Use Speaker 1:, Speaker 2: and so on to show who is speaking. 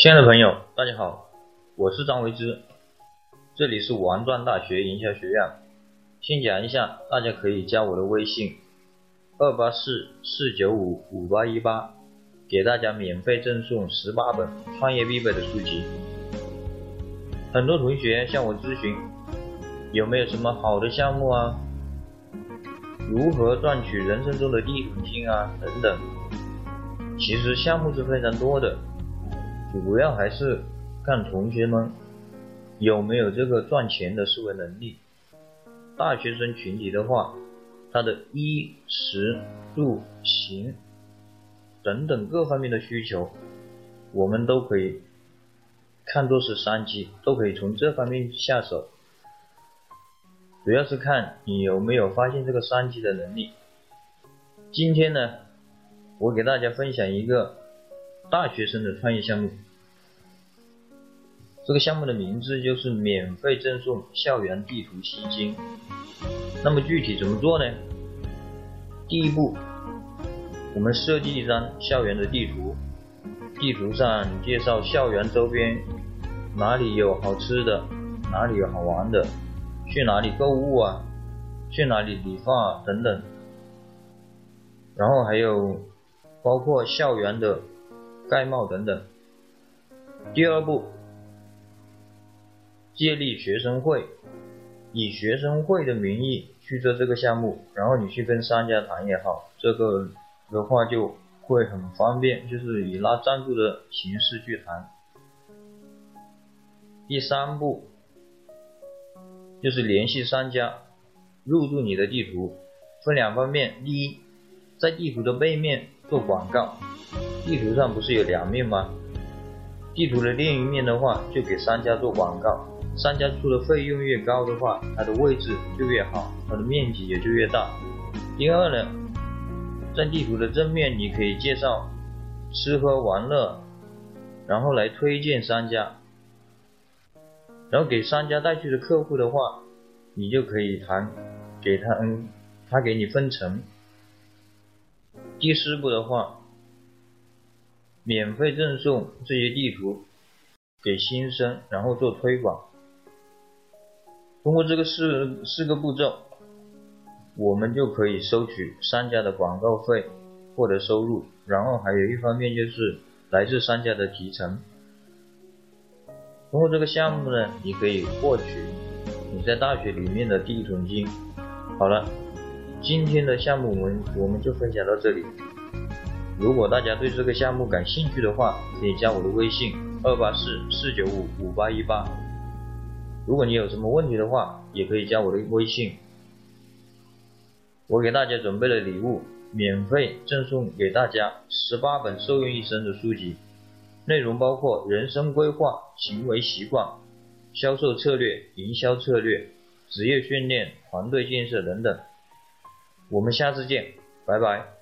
Speaker 1: 亲爱的朋友，大家好，我是张维之，这里是王庄大学营销学院。先讲一下，大家可以加我的微信二八四四九五五八一八，给大家免费赠送十八本创业必备的书籍。很多同学向我咨询，有没有什么好的项目啊？如何赚取人生中的第一桶金啊？等等。其实项目是非常多的。主要还是看同学们有没有这个赚钱的思维能力。大学生群体的话，他的衣食住行等等各方面的需求，我们都可以看作是商机，都可以从这方面下手。主要是看你有没有发现这个商机的能力。今天呢，我给大家分享一个。大学生的创业项目，这个项目的名字就是免费赠送校园地图吸金。那么具体怎么做呢？第一步，我们设计一张校园的地图，地图上介绍校园周边哪里有好吃的，哪里有好玩的，去哪里购物啊，去哪里理发等等。然后还有包括校园的。盖帽等等。第二步，建立学生会，以学生会的名义去做这个项目，然后你去跟商家谈也好，这个的话就会很方便，就是以拉赞助的形式去谈。第三步，就是联系商家入驻你的地图，分两方面，第一，在地图的背面做广告。地图上不是有两面吗？地图的另一面的话，就给商家做广告。商家出的费用越高的话，它的位置就越好，它的面积也就越大。第二呢，在地图的正面，你可以介绍吃喝玩乐，然后来推荐商家，然后给商家带去的客户的话，你就可以谈，给他嗯，他给你分成。第四步的话。免费赠送这些地图给新生，然后做推广。通过这个四四个步骤，我们就可以收取商家的广告费，获得收入。然后还有一方面就是来自商家的提成。通过这个项目呢，你可以获取你在大学里面的第一桶金。好了，今天的项目我们我们就分享到这里。如果大家对这个项目感兴趣的话，可以加我的微信二八四四九五五八一八。如果你有什么问题的话，也可以加我的微信。我给大家准备了礼物，免费赠送给大家十八本受用一生的书籍，内容包括人生规划、行为习惯、销售策略、营销策略、职业训练、团队建设等等。我们下次见，拜拜。